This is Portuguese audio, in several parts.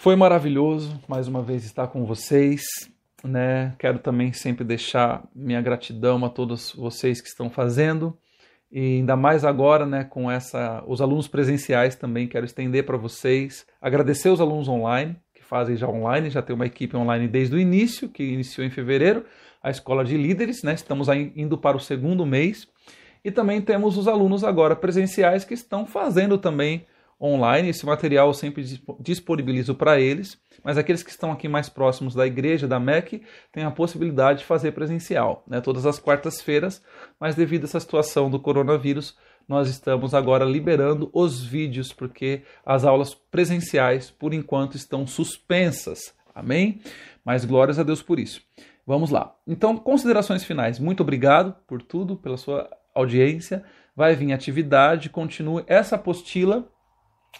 Foi maravilhoso mais uma vez estar com vocês. Né? Quero também sempre deixar minha gratidão a todos vocês que estão fazendo e ainda mais agora, né, com essa os alunos presenciais também quero estender para vocês, agradecer os alunos online que fazem já online, já tem uma equipe online desde o início, que iniciou em fevereiro, a escola de líderes, né? Estamos indo para o segundo mês. E também temos os alunos agora presenciais que estão fazendo também online. Esse material eu sempre disponibilizo para eles, mas aqueles que estão aqui mais próximos da igreja, da MEC, têm a possibilidade de fazer presencial, né, todas as quartas-feiras, mas devido a essa situação do coronavírus, nós estamos agora liberando os vídeos, porque as aulas presenciais, por enquanto, estão suspensas. Amém? Mas glórias a Deus por isso. Vamos lá. Então, considerações finais. Muito obrigado por tudo, pela sua audiência. Vai vir atividade, continue essa apostila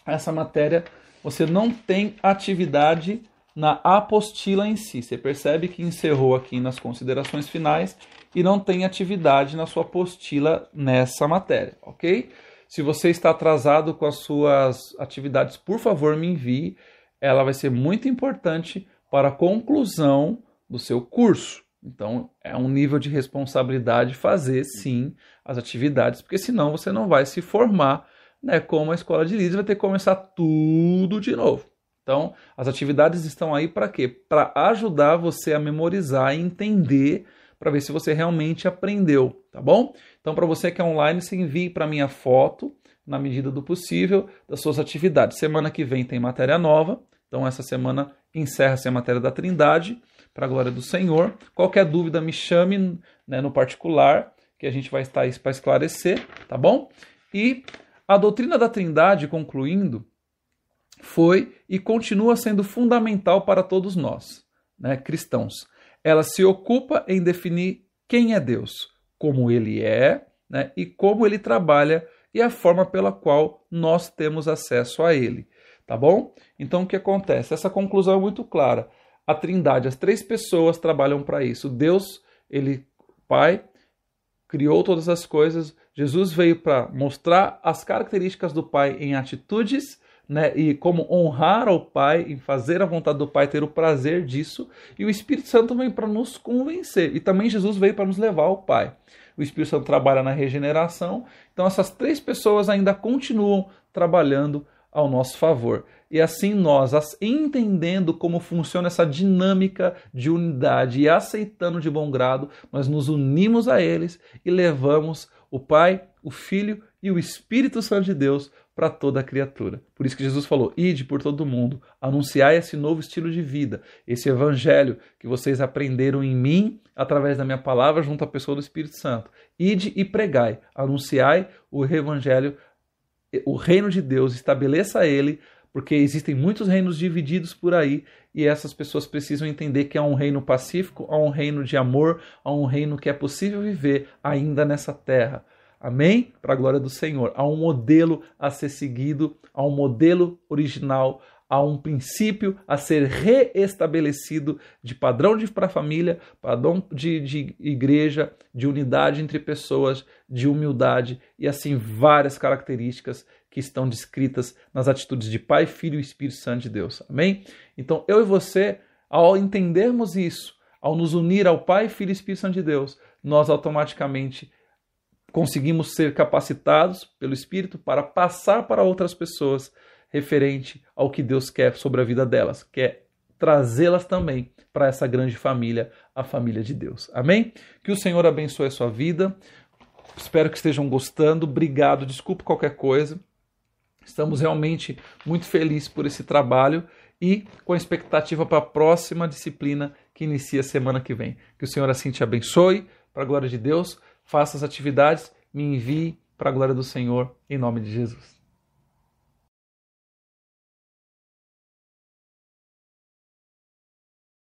essa matéria você não tem atividade na apostila em si. Você percebe que encerrou aqui nas considerações finais e não tem atividade na sua apostila nessa matéria, ok? Se você está atrasado com as suas atividades, por favor, me envie. Ela vai ser muito importante para a conclusão do seu curso. Então, é um nível de responsabilidade fazer sim as atividades, porque senão você não vai se formar né, como a escola de líderes vai ter que começar tudo de novo. Então, as atividades estão aí para quê? Para ajudar você a memorizar e entender, para ver se você realmente aprendeu, tá bom? Então, para você que é online, você envie para minha foto, na medida do possível, das suas atividades. Semana que vem tem matéria nova, então essa semana encerra-se a matéria da Trindade, para a glória do Senhor. Qualquer dúvida, me chame né, no particular, que a gente vai estar aí para esclarecer, tá bom? E a doutrina da Trindade, concluindo, foi e continua sendo fundamental para todos nós, né, cristãos. Ela se ocupa em definir quem é Deus, como ele é né, e como ele trabalha e a forma pela qual nós temos acesso a ele. Tá bom? Então o que acontece? Essa conclusão é muito clara. A Trindade, as três pessoas trabalham para isso. Deus, ele, Pai, criou todas as coisas, Jesus veio para mostrar as características do Pai em atitudes, né, e como honrar ao Pai, em fazer a vontade do Pai, ter o prazer disso, e o Espírito Santo vem para nos convencer, e também Jesus veio para nos levar ao Pai. O Espírito Santo trabalha na regeneração, então essas três pessoas ainda continuam trabalhando ao nosso favor. E assim nós, entendendo como funciona essa dinâmica de unidade e aceitando de bom grado, nós nos unimos a eles e levamos o Pai, o Filho e o Espírito Santo de Deus para toda criatura. Por isso que Jesus falou: ide por todo mundo, anunciai esse novo estilo de vida, esse evangelho que vocês aprenderam em mim através da minha palavra junto à pessoa do Espírito Santo. Ide e pregai, anunciai o evangelho, o reino de Deus, estabeleça ele porque existem muitos reinos divididos por aí e essas pessoas precisam entender que há um reino pacífico, há um reino de amor, há um reino que é possível viver ainda nessa terra. Amém? Para a glória do Senhor. Há um modelo a ser seguido, há um modelo original, há um princípio a ser reestabelecido de padrão para a família, padrão de, de igreja, de unidade entre pessoas, de humildade e assim várias características que estão descritas nas atitudes de Pai, Filho e Espírito Santo de Deus. Amém? Então, eu e você, ao entendermos isso, ao nos unir ao Pai, Filho e Espírito Santo de Deus, nós automaticamente conseguimos ser capacitados pelo Espírito para passar para outras pessoas referente ao que Deus quer sobre a vida delas, quer trazê-las também para essa grande família, a família de Deus. Amém? Que o Senhor abençoe a sua vida. Espero que estejam gostando. Obrigado. Desculpe qualquer coisa. Estamos realmente muito felizes por esse trabalho e com expectativa para a próxima disciplina que inicia semana que vem. Que o Senhor assim te abençoe, para a glória de Deus, faça as atividades, me envie para a glória do Senhor, em nome de Jesus.